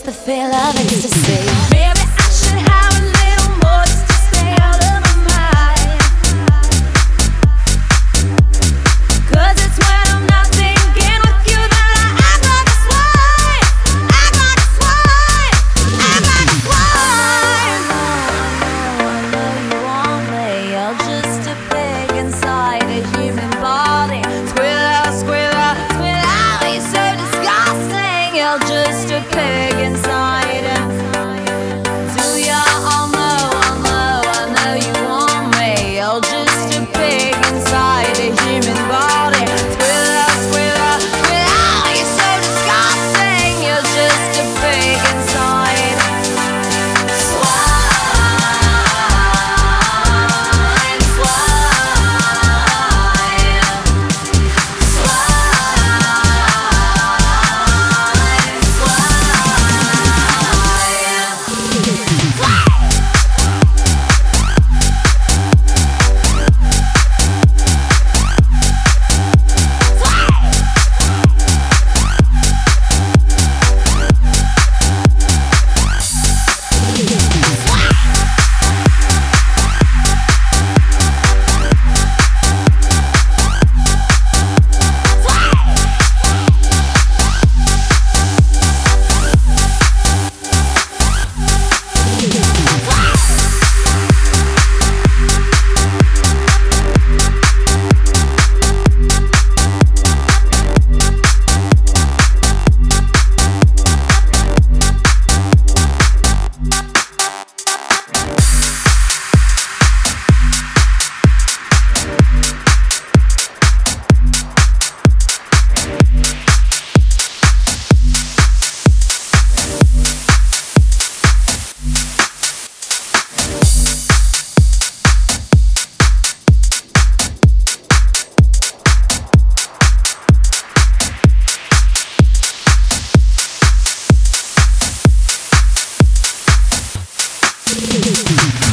It's the feel of ecstasy. Música thank